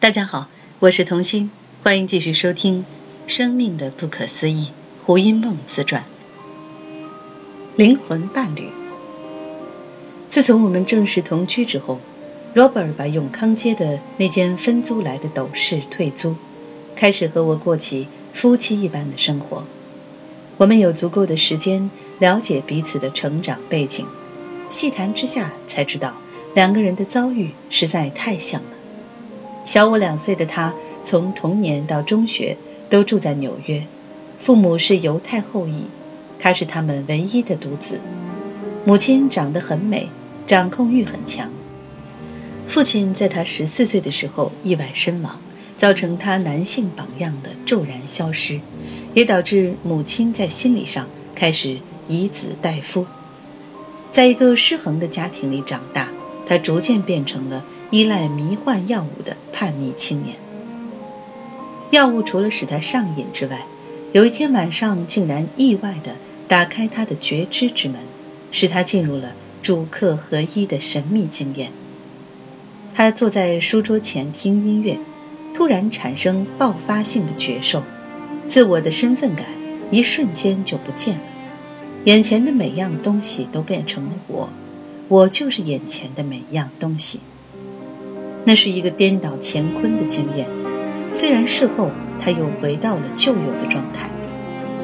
大家好，我是童心，欢迎继续收听《生命的不可思议》胡因梦自传。灵魂伴侣。自从我们正式同居之后，Robert 把永康街的那间分租来的斗室退租，开始和我过起夫妻一般的生活。我们有足够的时间了解彼此的成长背景，细谈之下才知道两个人的遭遇实在太像了。小我两岁的他，从童年到中学都住在纽约，父母是犹太后裔，他是他们唯一的独子。母亲长得很美，掌控欲很强。父亲在他十四岁的时候意外身亡，造成他男性榜样的骤然消失，也导致母亲在心理上开始以子代夫。在一个失衡的家庭里长大，他逐渐变成了。依赖迷幻药物的叛逆青年，药物除了使他上瘾之外，有一天晚上竟然意外的打开他的觉知之门，使他进入了主客合一的神秘经验。他坐在书桌前听音乐，突然产生爆发性的觉受，自我的身份感一瞬间就不见了，眼前的每样东西都变成了我，我就是眼前的每样东西。那是一个颠倒乾坤的经验，虽然事后他又回到了旧有的状态，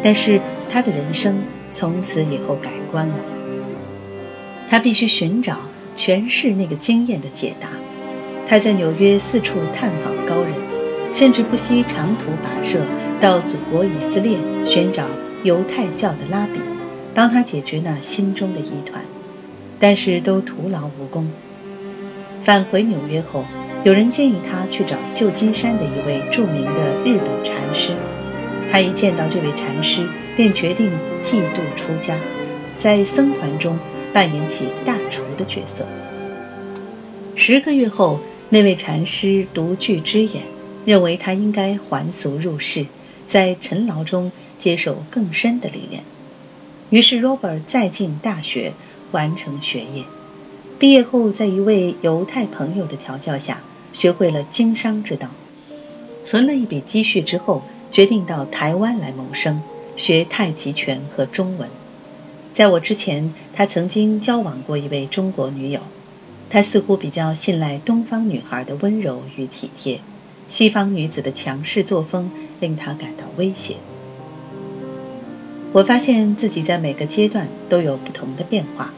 但是他的人生从此以后改观了。他必须寻找诠释那个经验的解答。他在纽约四处探访高人，甚至不惜长途跋涉到祖国以色列寻找犹太教的拉比，帮他解决那心中的疑团，但是都徒劳无功。返回纽约后，有人建议他去找旧金山的一位著名的日本禅师。他一见到这位禅师，便决定剃度出家，在僧团中扮演起大厨的角色。十个月后，那位禅师独具之眼，认为他应该还俗入世，在尘劳中接受更深的历练。于是，Robert 再进大学，完成学业。毕业后，在一位犹太朋友的调教下，学会了经商之道，存了一笔积蓄之后，决定到台湾来谋生，学太极拳和中文。在我之前，他曾经交往过一位中国女友，他似乎比较信赖东方女孩的温柔与体贴，西方女子的强势作风令他感到威胁。我发现自己在每个阶段都有不同的变化。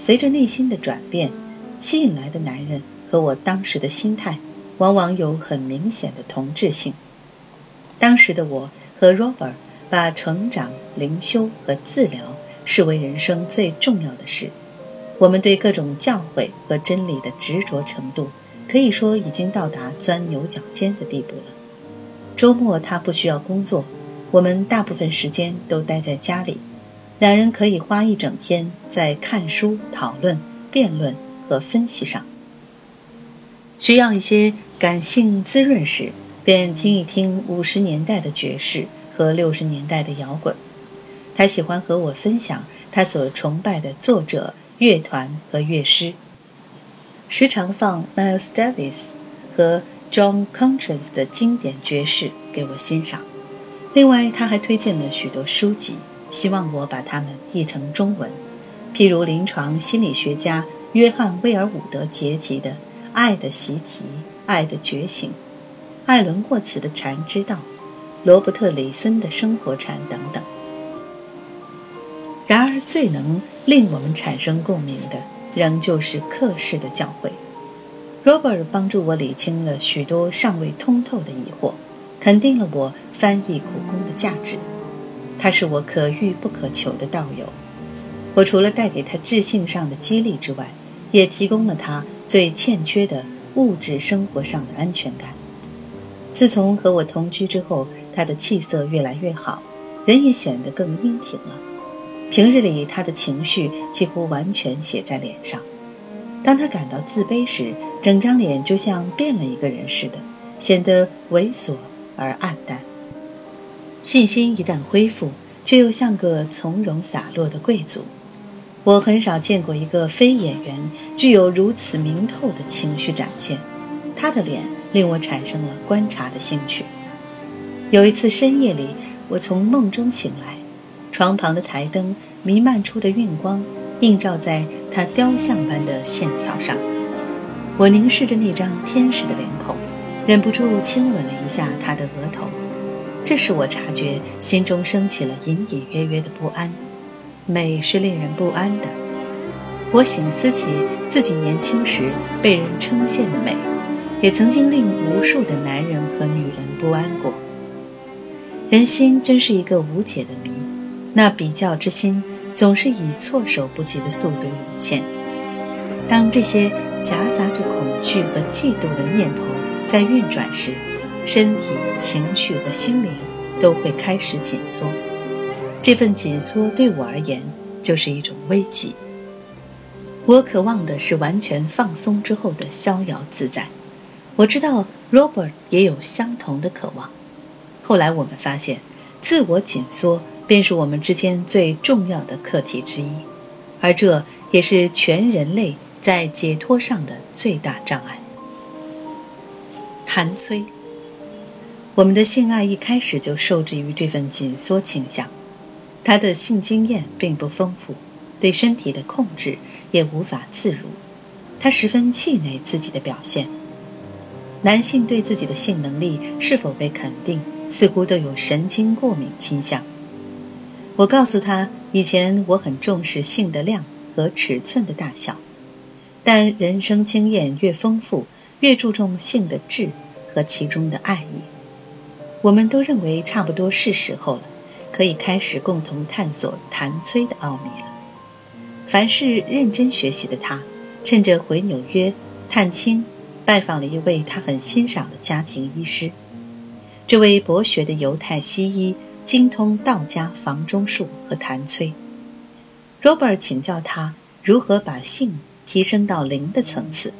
随着内心的转变，吸引来的男人和我当时的心态往往有很明显的同质性。当时的我和 Robert 把成长、灵修和治疗视为人生最重要的事。我们对各种教诲和真理的执着程度，可以说已经到达钻牛角尖的地步了。周末他不需要工作，我们大部分时间都待在家里。两人可以花一整天在看书、讨论、辩论和分析上。需要一些感性滋润时，便听一听五十年代的爵士和六十年代的摇滚。他喜欢和我分享他所崇拜的作者、乐团和乐师，时常放 Miles Davis 和 John Coltrane 的经典爵士给我欣赏。另外，他还推荐了许多书籍。希望我把它们译成中文，譬如临床心理学家约翰·威尔伍德杰吉的《爱的习题》《爱的觉醒》，艾伦·霍茨的《禅之道》，罗伯特·里森的《生活禅》等等。然而，最能令我们产生共鸣的，仍旧是克氏的教诲。Robert 帮助我理清了许多尚未通透的疑惑，肯定了我翻译苦功的价值。他是我可遇不可求的道友。我除了带给他智性上的激励之外，也提供了他最欠缺的物质生活上的安全感。自从和我同居之后，他的气色越来越好，人也显得更英挺了。平日里，他的情绪几乎完全写在脸上。当他感到自卑时，整张脸就像变了一个人似的，显得猥琐而暗淡。信心一旦恢复，却又像个从容洒落的贵族。我很少见过一个非演员具有如此明透的情绪展现。他的脸令我产生了观察的兴趣。有一次深夜里，我从梦中醒来，床旁的台灯弥漫出的晕光映照在他雕像般的线条上。我凝视着那张天使的脸孔，忍不住亲吻了一下他的额头。这使我察觉心中升起了隐隐约约的不安。美是令人不安的。我醒思起自己年轻时被人称羡的美，也曾经令无数的男人和女人不安过。人心真是一个无解的谜，那比较之心总是以措手不及的速度涌现。当这些夹杂着恐惧和嫉妒的念头在运转时，身体、情绪和心灵都会开始紧缩。这份紧缩对我而言就是一种危机。我渴望的是完全放松之后的逍遥自在。我知道 Robert 也有相同的渴望。后来我们发现，自我紧缩便是我们之间最重要的课题之一，而这也是全人类在解脱上的最大障碍。谭崔，我们的性爱一开始就受制于这份紧缩倾向。他的性经验并不丰富，对身体的控制也无法自如。他十分气馁自己的表现。男性对自己的性能力是否被肯定，似乎都有神经过敏倾向。我告诉他，以前我很重视性的量和尺寸的大小，但人生经验越丰富，越注重性的质和其中的爱意。我们都认为差不多是时候了。可以开始共同探索谭崔的奥秘了。凡事认真学习的他，趁着回纽约探亲，拜访了一位他很欣赏的家庭医师。这位博学的犹太西医精通道家房中术和谭崔。Robert 请教他如何把性提升到零的层次，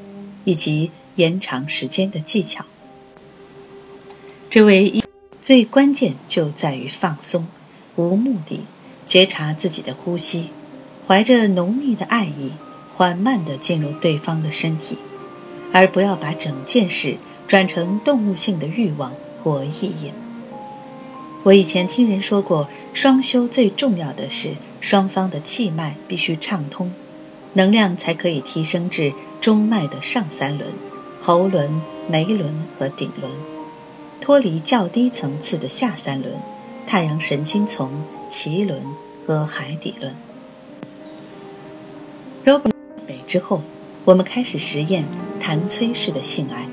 以及延长时间的技巧。这位医最关键就在于放松。无目的，觉察自己的呼吸，怀着浓密的爱意，缓慢地进入对方的身体，而不要把整件事转成动物性的欲望或意淫。我以前听人说过，双修最重要的是双方的气脉必须畅通，能量才可以提升至中脉的上三轮、喉轮、眉轮和顶轮，脱离较低层次的下三轮。太阳神经丛、脐轮和海底轮。Robert 北之后，我们开始实验弹催式的性爱。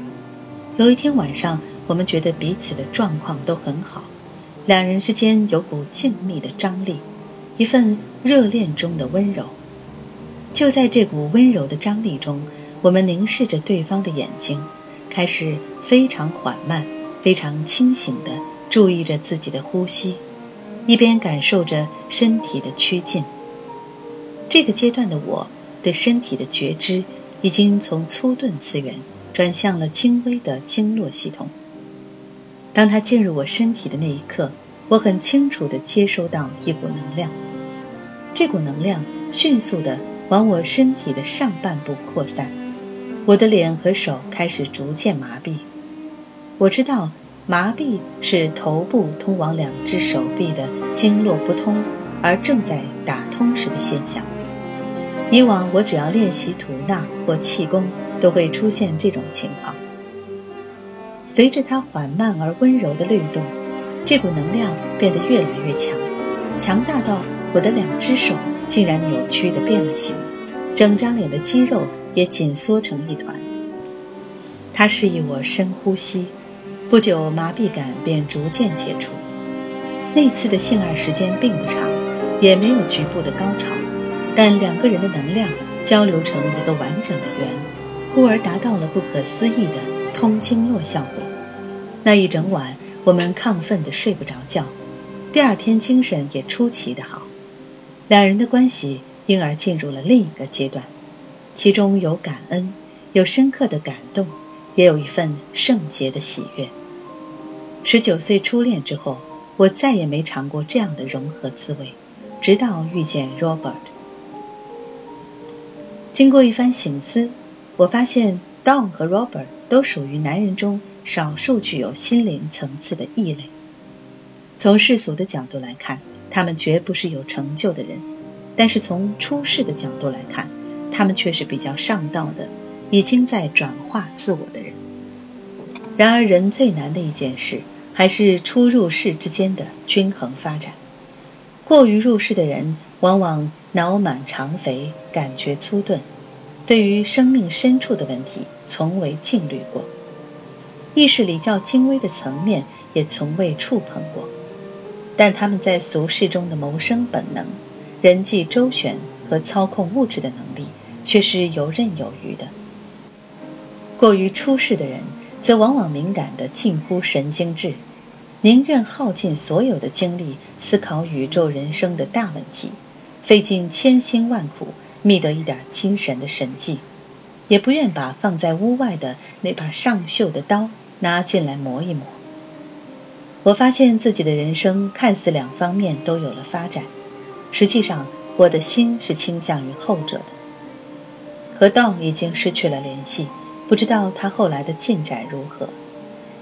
有一天晚上，我们觉得彼此的状况都很好，两人之间有股静谧的张力，一份热恋中的温柔。就在这股温柔的张力中，我们凝视着对方的眼睛，开始非常缓慢、非常清醒的。注意着自己的呼吸，一边感受着身体的趋近。这个阶段的我，对身体的觉知已经从粗钝次元转向了轻微的经络系统。当他进入我身体的那一刻，我很清楚地接收到一股能量。这股能量迅速地往我身体的上半部扩散，我的脸和手开始逐渐麻痹。我知道。麻痹是头部通往两只手臂的经络不通而正在打通时的现象。以往我只要练习吐纳或气功，都会出现这种情况。随着它缓慢而温柔的律动，这股能量变得越来越强，强大到我的两只手竟然扭曲的变了形，整张脸的肌肉也紧缩成一团。它示意我深呼吸。不久，麻痹感便逐渐解除。那次的性爱时间并不长，也没有局部的高潮，但两个人的能量交流成一个完整的圆，故而达到了不可思议的通经络效果。那一整晚，我们亢奋的睡不着觉，第二天精神也出奇的好。两人的关系因而进入了另一个阶段，其中有感恩，有深刻的感动。也有一份圣洁的喜悦。十九岁初恋之后，我再也没尝过这样的融合滋味，直到遇见 Robert。经过一番醒思，我发现 Don 和 Robert 都属于男人中少数具有心灵层次的异类。从世俗的角度来看，他们绝不是有成就的人；但是从出世的角度来看，他们却是比较上道的，已经在转化自我的人。然而，人最难的一件事，还是初入世之间的均衡发展。过于入世的人，往往脑满肠肥，感觉粗钝，对于生命深处的问题，从未境虑过；意识里较精微的层面，也从未触碰过。但他们在俗世中的谋生本能、人际周旋和操控物质的能力，却是游刃有余的。过于出世的人，则往往敏感的近乎神经质。宁愿耗尽所有的精力思考宇宙人生的大问题，费尽千辛万苦觅得一点精神的神迹，也不愿把放在屋外的那把上锈的刀拿进来磨一磨。我发现自己的人生看似两方面都有了发展，实际上我的心是倾向于后者的。和道已经失去了联系，不知道他后来的进展如何。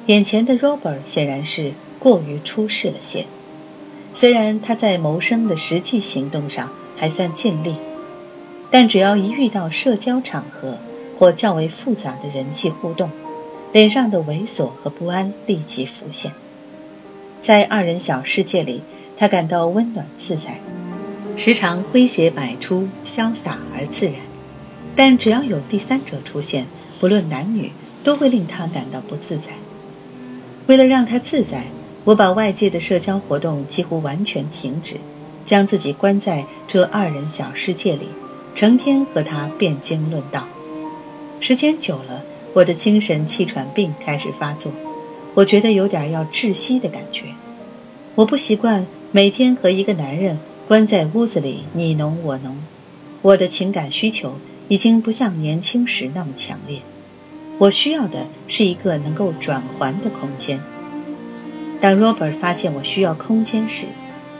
眼前的 Robert 显然是过于出世了些，虽然他在谋生的实际行动上还算尽力，但只要一遇到社交场合或较为复杂的人际互动，脸上的猥琐和不安立即浮现。在二人小世界里，他感到温暖自在，时常诙谐百出，潇洒而自然；但只要有第三者出现，不论男女，都会令他感到不自在。为了让他自在，我把外界的社交活动几乎完全停止，将自己关在这二人小世界里，成天和他辩经论道。时间久了，我的精神气喘病开始发作，我觉得有点要窒息的感觉。我不习惯每天和一个男人关在屋子里你侬我侬，我的情感需求已经不像年轻时那么强烈。我需要的是一个能够转环的空间。当 Robert 发现我需要空间时，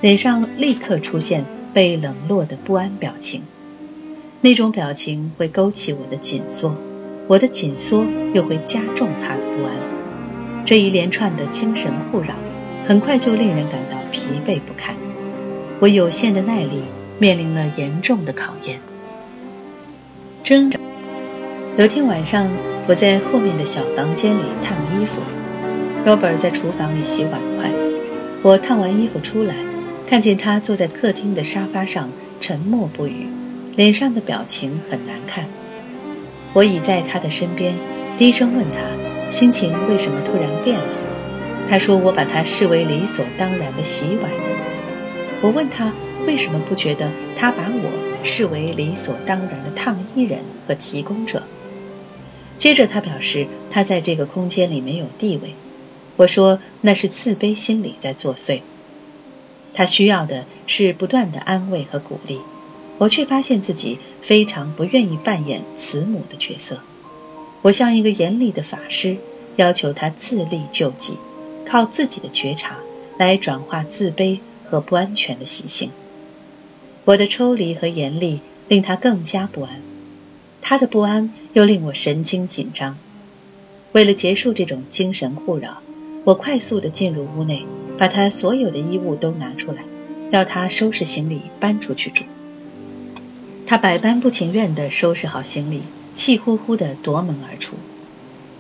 脸上立刻出现被冷落的不安表情。那种表情会勾起我的紧缩，我的紧缩又会加重他的不安。这一连串的精神互扰，很快就令人感到疲惫不堪。我有限的耐力面临了严重的考验。挣扎。有天晚上。我在后面的小房间里烫衣服，Robert 在厨房里洗碗筷。我烫完衣服出来，看见他坐在客厅的沙发上，沉默不语，脸上的表情很难看。我倚在他的身边，低声问他心情为什么突然变了。他说我把他视为理所当然的洗碗人。我问他为什么不觉得他把我视为理所当然的烫衣人和提供者。接着，他表示他在这个空间里没有地位。我说那是自卑心理在作祟。他需要的是不断的安慰和鼓励，我却发现自己非常不愿意扮演慈母的角色。我像一个严厉的法师，要求他自立救济，靠自己的觉察来转化自卑和不安全的习性。我的抽离和严厉令他更加不安。他的不安又令我神经紧张。为了结束这种精神互扰，我快速地进入屋内，把他所有的衣物都拿出来，要他收拾行李搬出去住。他百般不情愿地收拾好行李，气呼呼地夺门而出。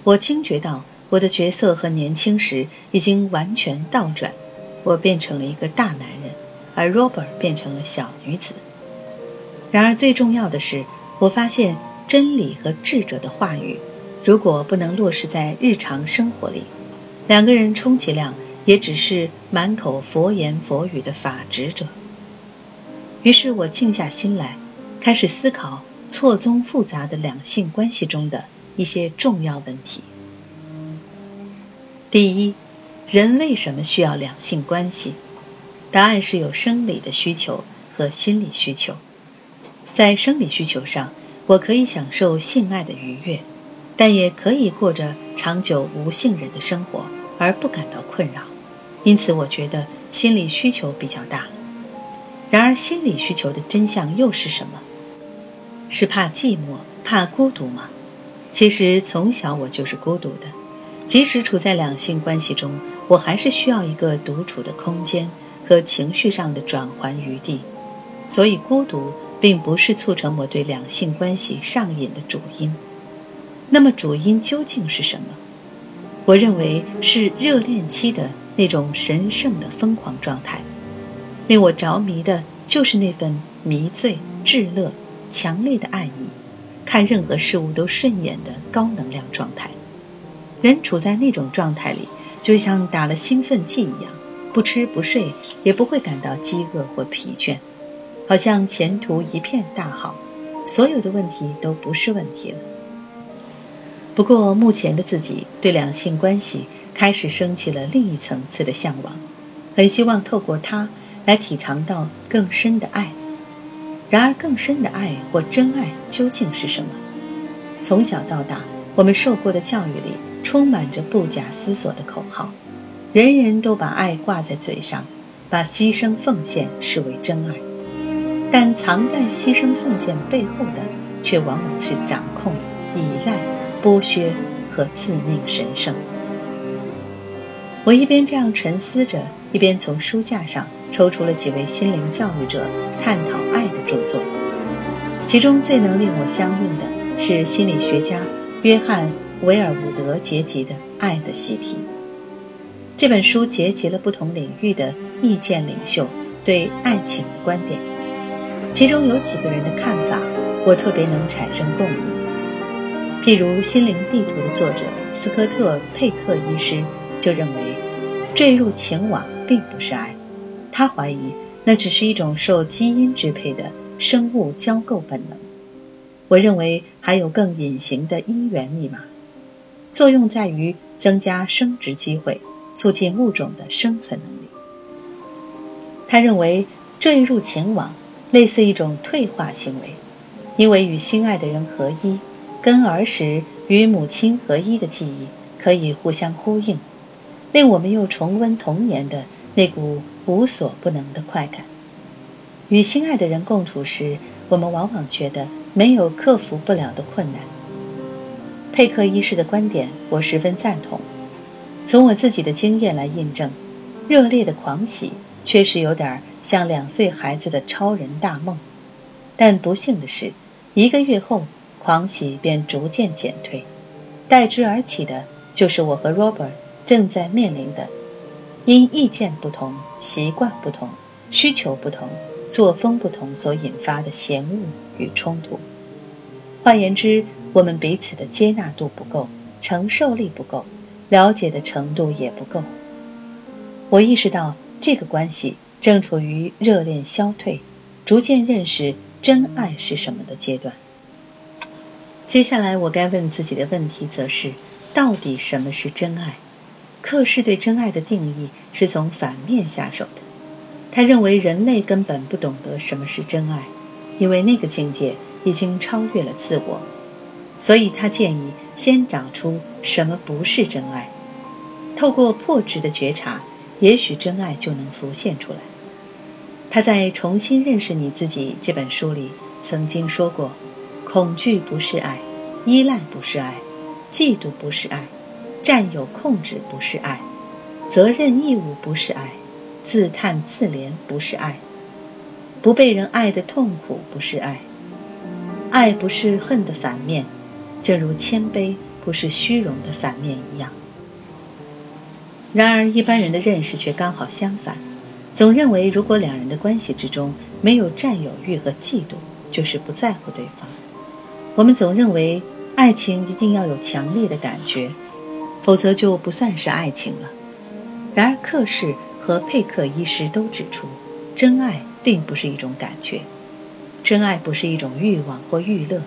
我惊觉到我的角色和年轻时已经完全倒转，我变成了一个大男人，而 Robert 变成了小女子。然而最重要的是，我发现。真理和智者的话语，如果不能落实在日常生活里，两个人充其量也只是满口佛言佛语的法执者。于是我静下心来，开始思考错综复杂的两性关系中的一些重要问题。第一，人为什么需要两性关系？答案是有生理的需求和心理需求。在生理需求上，我可以享受性爱的愉悦，但也可以过着长久无性人的生活而不感到困扰。因此，我觉得心理需求比较大。然而，心理需求的真相又是什么？是怕寂寞、怕孤独吗？其实从小我就是孤独的，即使处在两性关系中，我还是需要一个独处的空间和情绪上的转换余地。所以，孤独并不是促成我对两性关系上瘾的主因。那么，主因究竟是什么？我认为是热恋期的那种神圣的疯狂状态。令我着迷的就是那份迷醉、炙热、强烈的爱意，看任何事物都顺眼的高能量状态。人处在那种状态里，就像打了兴奋剂一样，不吃不睡，也不会感到饥饿或疲倦，好像前途一片大好，所有的问题都不是问题了。不过，目前的自己对两性关系开始升起了另一层次的向往，很希望透过它。来体尝到更深的爱。然而，更深的爱或真爱究竟是什么？从小到大，我们受过的教育里充满着不假思索的口号，人人都把爱挂在嘴上，把牺牲奉献视为真爱。但藏在牺牲奉献背后的，却往往是掌控、依赖、剥削和自命神圣。我一边这样沉思着，一边从书架上抽出了几位心灵教育者探讨爱的著作。其中最能令我相应的是心理学家约翰·维尔伍德结集的《爱的习题》。这本书结集了不同领域的意见领袖对爱情的观点，其中有几个人的看法我特别能产生共鸣。譬如《心灵地图》的作者斯科特·佩克医师。就认为坠入情网并不是爱，他怀疑那只是一种受基因支配的生物交构本能。我认为还有更隐形的因缘密码，作用在于增加生殖机会，促进物种的生存能力。他认为坠入情网类似一种退化行为，因为与心爱的人合一，跟儿时与母亲合一的记忆可以互相呼应。令我们又重温童年的那股无所不能的快感。与心爱的人共处时，我们往往觉得没有克服不了的困难。佩克医师的观点，我十分赞同。从我自己的经验来印证，热烈的狂喜确实有点像两岁孩子的超人大梦。但不幸的是，一个月后，狂喜便逐渐减退，代之而起的就是我和 Robert。正在面临的，因意见不同、习惯不同、需求不同、作风不同所引发的嫌恶与冲突。换言之，我们彼此的接纳度不够，承受力不够，了解的程度也不够。我意识到这个关系正处于热恋消退、逐渐认识真爱是什么的阶段。接下来我该问自己的问题则是：到底什么是真爱？克氏对真爱的定义是从反面下手的。他认为人类根本不懂得什么是真爱，因为那个境界已经超越了自我。所以他建议先找出什么不是真爱，透过破执的觉察，也许真爱就能浮现出来。他在《重新认识你自己》这本书里曾经说过：恐惧不是爱，依赖不是爱，嫉妒不是爱。占有控制不是爱，责任义务不是爱，自叹自怜不是爱，不被人爱的痛苦不是爱，爱不是恨的反面，正如谦卑不是虚荣的反面一样。然而一般人的认识却刚好相反，总认为如果两人的关系之中没有占有欲和嫉妒，就是不在乎对方。我们总认为爱情一定要有强烈的感觉。否则就不算是爱情了。然而，克氏和佩克医师都指出，真爱并不是一种感觉，真爱不是一种欲望或欲乐，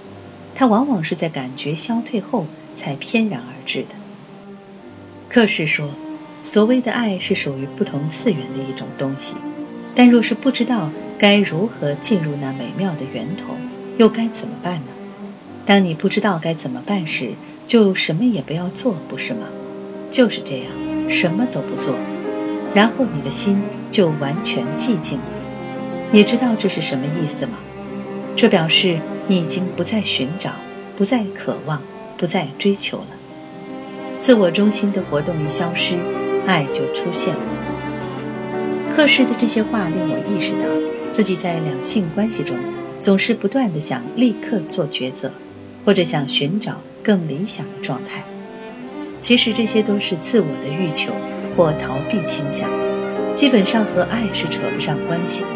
它往往是在感觉消退后才翩然而至的。克氏说，所谓的爱是属于不同次元的一种东西，但若是不知道该如何进入那美妙的源头，又该怎么办呢？当你不知道该怎么办时，就什么也不要做，不是吗？就是这样，什么都不做，然后你的心就完全寂静了。你知道这是什么意思吗？这表示你已经不再寻找，不再渴望，不再追求了。自我中心的活动一消失，爱就出现了。克氏的这些话令我意识到，自己在两性关系中总是不断的想立刻做抉择，或者想寻找更理想的状态。其实这些都是自我的欲求或逃避倾向，基本上和爱是扯不上关系的。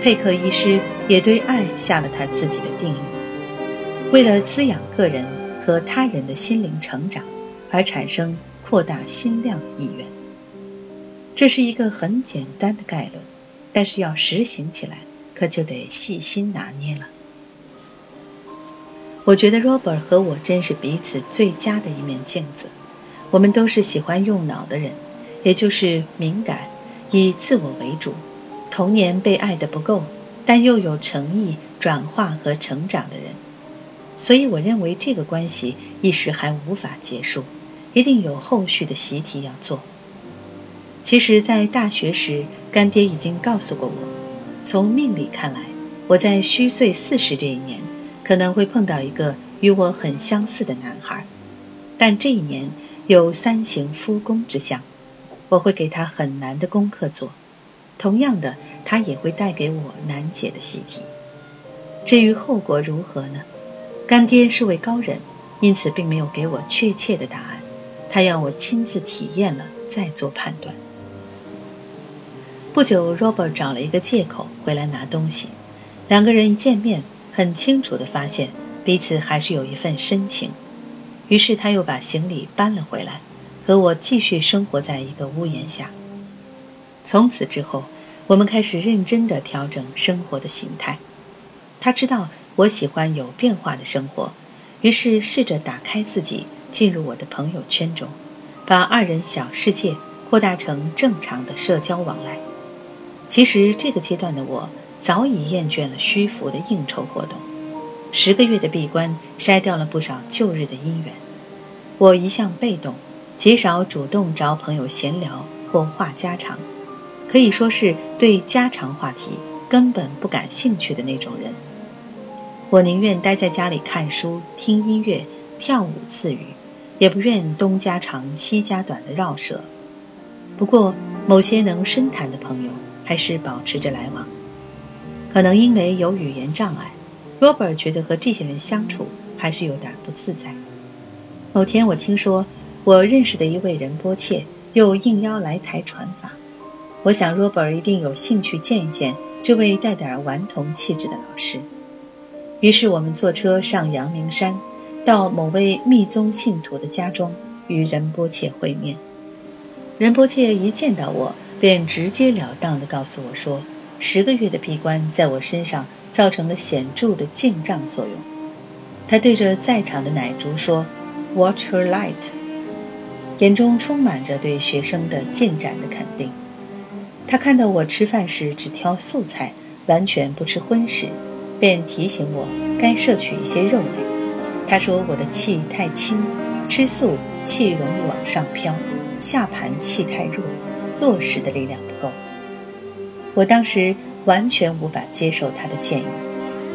佩克医师也对爱下了他自己的定义：为了滋养个人和他人的心灵成长，而产生扩大心量的意愿。这是一个很简单的概论，但是要实行起来，可就得细心拿捏了。我觉得 Robert 和我真是彼此最佳的一面镜子。我们都是喜欢用脑的人，也就是敏感、以自我为主、童年被爱的不够，但又有诚意转化和成长的人。所以，我认为这个关系一时还无法结束，一定有后续的习题要做。其实，在大学时，干爹已经告诉过我，从命理看来，我在虚岁四十这一年可能会碰到一个与我很相似的男孩，但这一年有三行夫宫之相，我会给他很难的功课做，同样的，他也会带给我难解的习题。至于后果如何呢？干爹是位高人，因此并没有给我确切的答案，他要我亲自体验了再做判断。不久，Robert 找了一个借口回来拿东西。两个人一见面，很清楚地发现彼此还是有一份深情。于是他又把行李搬了回来，和我继续生活在一个屋檐下。从此之后，我们开始认真地调整生活的形态。他知道我喜欢有变化的生活，于是试着打开自己，进入我的朋友圈中，把二人小世界扩大成正常的社交往来。其实这个阶段的我早已厌倦了虚浮的应酬活动，十个月的闭关筛掉了不少旧日的姻缘。我一向被动，极少主动找朋友闲聊或话家常，可以说是对家常话题根本不感兴趣的那种人。我宁愿待在家里看书、听音乐、跳舞自娱，也不愿东家长西家短的绕舌。不过，某些能深谈的朋友。还是保持着来往，可能因为有语言障碍，Robert 觉得和这些人相处还是有点不自在。某天我听说我认识的一位仁波切又应邀来台传法，我想 Robert 一定有兴趣见一见这位带点顽童气质的老师。于是我们坐车上阳明山，到某位密宗信徒的家中与仁波切会面。仁波切一见到我。便直截了当地告诉我说，十个月的闭关在我身上造成了显著的静障作用。他对着在场的奶竹说：“Watch her light。”眼中充满着对学生的进展的肯定。他看到我吃饭时只挑素菜，完全不吃荤食，便提醒我该摄取一些肉类。他说我的气太轻，吃素气容易往上飘，下盘气太弱。落实的力量不够，我当时完全无法接受他的建议，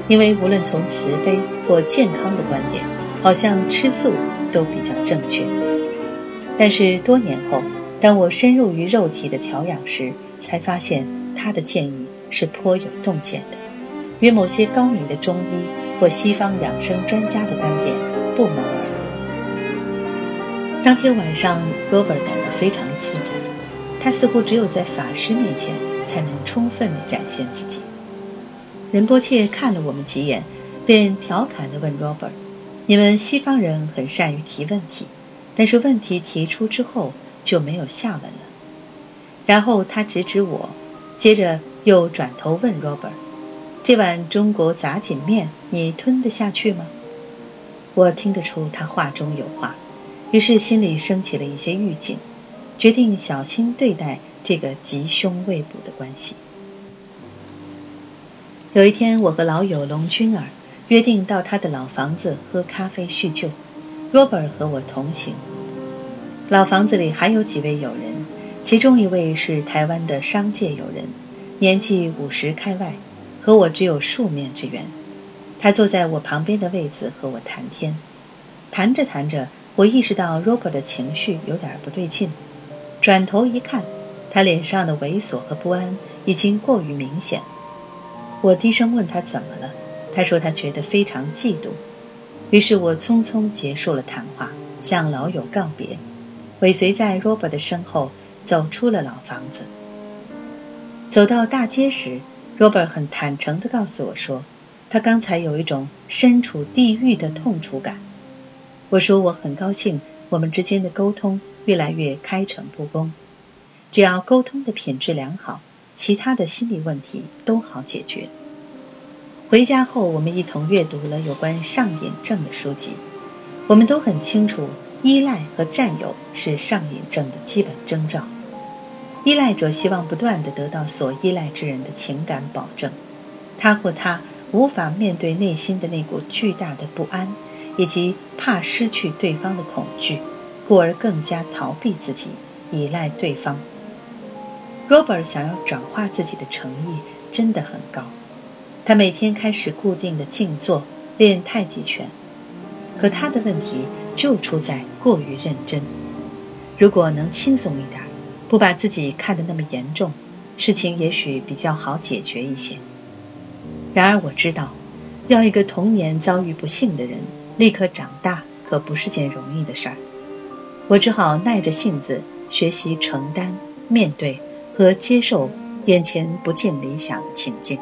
因为无论从慈悲或健康的观点，好像吃素都比较正确。但是多年后，当我深入于肉体的调养时，才发现他的建议是颇有洞见的，与某些高明的中医或西方养生专家的观点不谋而合。当天晚上，Robert 感到非常自在。他似乎只有在法师面前才能充分地展现自己。仁波切看了我们几眼，便调侃地问 Robert：“ 你们西方人很善于提问题，但是问题提出之后就没有下文了。”然后他指指我，接着又转头问 Robert：“ 这碗中国杂锦面你吞得下去吗？”我听得出他话中有话，于是心里升起了一些预警。决定小心对待这个吉凶未卜的关系。有一天，我和老友龙君儿约定到他的老房子喝咖啡叙旧，Robert 和我同行。老房子里还有几位友人，其中一位是台湾的商界友人，年纪五十开外，和我只有数面之缘。他坐在我旁边的位子和我谈天。谈着谈着，我意识到 Robert 的情绪有点不对劲，转头一看，他脸上的猥琐和不安已经过于明显。我低声问他怎么了，他说他觉得非常嫉妒。于是我匆匆结束了谈话，向老友告别，尾随在 Robert 的身后走出了老房子。走到大街时，Robert 很坦诚地告诉我说，他刚才有一种身处地狱的痛楚感。我说我很高兴，我们之间的沟通越来越开诚布公。只要沟通的品质良好，其他的心理问题都好解决。回家后，我们一同阅读了有关上瘾症的书籍。我们都很清楚，依赖和占有是上瘾症的基本征兆。依赖者希望不断地得到所依赖之人的情感保证，他或她无法面对内心的那股巨大的不安，以及怕失去对方的恐惧，故而更加逃避自己，依赖对方。Robert 想要转化自己的诚意真的很高。他每天开始固定的静坐练太极拳，可他的问题就出在过于认真。如果能轻松一点，不把自己看得那么严重，事情也许比较好解决一些。然而我知道，要一个童年遭遇不幸的人立刻长大，可不是件容易的事儿。我只好耐着性子学习承担、面对和接受眼前不尽理想的情境。